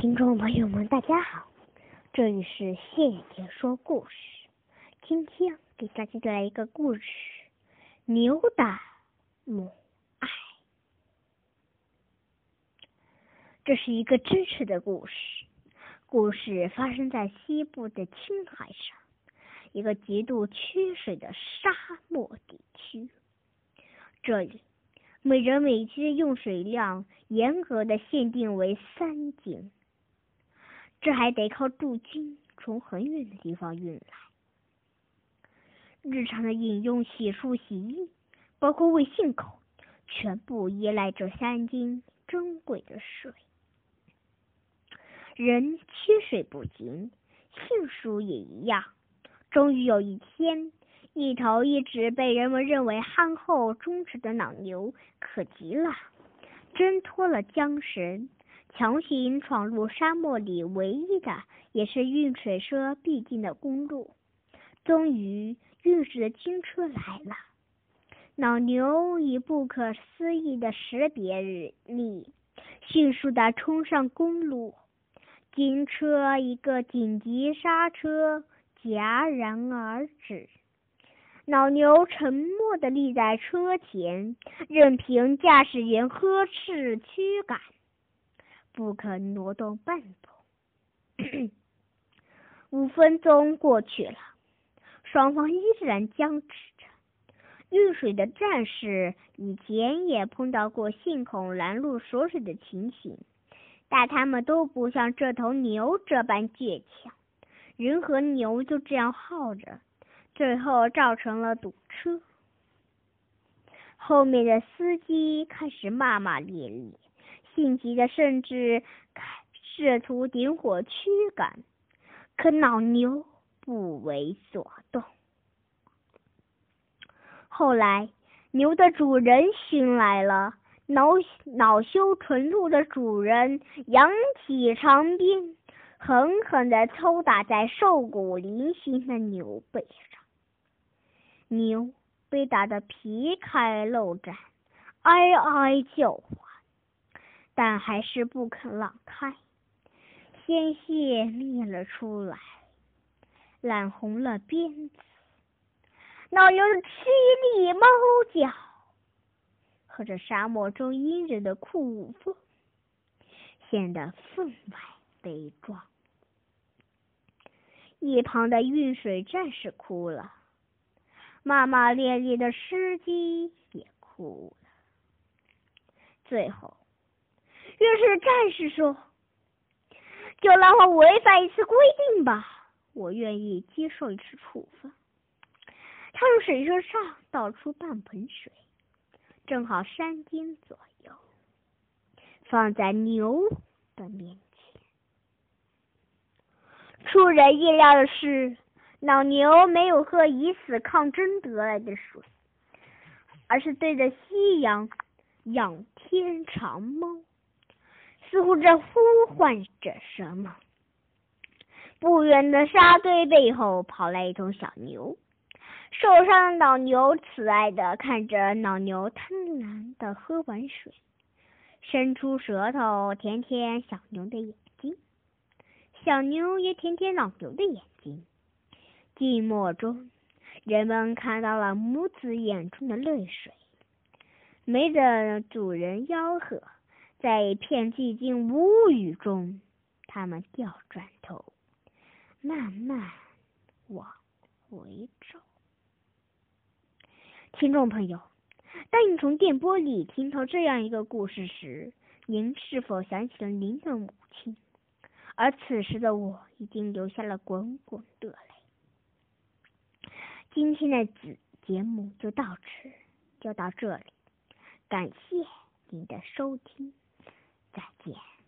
听众朋友们，大家好，这里是谢姐说故事。今天给大家带来一个故事：牛的母爱。这是一个真实的故事，故事发生在西部的青海上，一个极度缺水的沙漠地区。这里。每人每期的用水量严格的限定为三斤，这还得靠驻军从很远的地方运来。日常的饮用、洗漱、洗衣，包括喂信口，全部依赖这三斤珍贵的水。人缺水不仅，杏树也一样。终于有一天。一头一直被人们认为憨厚忠直的老牛，可急了，挣脱了缰绳，强行闯入沙漠里唯一的也是运水车必经的公路。终于，运水的军车来了。老牛以不可思议的识别力，迅速地冲上公路。军车一个紧急刹车，戛然而止。老牛沉默地立在车前，任凭驾驶员呵斥驱赶，不肯挪动半步。五分钟过去了，双方依然僵持着。遇水的战士以前也碰到过信孔拦路锁水的情形，但他们都不像这头牛这般倔强。人和牛就这样耗着。最后造成了堵车，后面的司机开始骂骂咧咧，性急的甚至试图点火驱赶，可老牛不为所动。后来，牛的主人醒来了，恼恼羞成怒的主人扬起长鞭，狠狠地抽打在瘦骨嶙峋的牛背上。牛被打得皮开肉绽，哀哀叫唤，但还是不肯让开，鲜血流了出来，染红了鞭子。老牛的凄厉猫叫和着沙漠中阴人的酷风，显得分外悲壮。一旁的运水战士哭了。骂骂咧咧的司机也哭了。最后，越是战士说：“就让我违反一次规定吧，我愿意接受一次处分。”他从水车上倒出半盆水，正好三斤左右，放在牛的面前。出人意料的是。老牛没有喝以死抗争得来的水，而是对着夕阳仰天长梦，似乎在呼唤着什么。不远的沙堆背后跑来一头小牛，受伤的老牛慈爱的看着老牛贪婪的喝完水，伸出舌头舔舔小牛的眼睛，小牛也舔舔老牛的眼睛。寂寞中，人们看到了母子眼中的泪水。没等主人吆喝，在一片寂静无语中，他们掉转头，慢慢往回走。听众朋友，当你从电波里听到这样一个故事时，您是否想起了您的母亲？而此时的我，已经流下了滚滚的泪。今天的子节目就到此，就到这里，感谢您的收听，再见。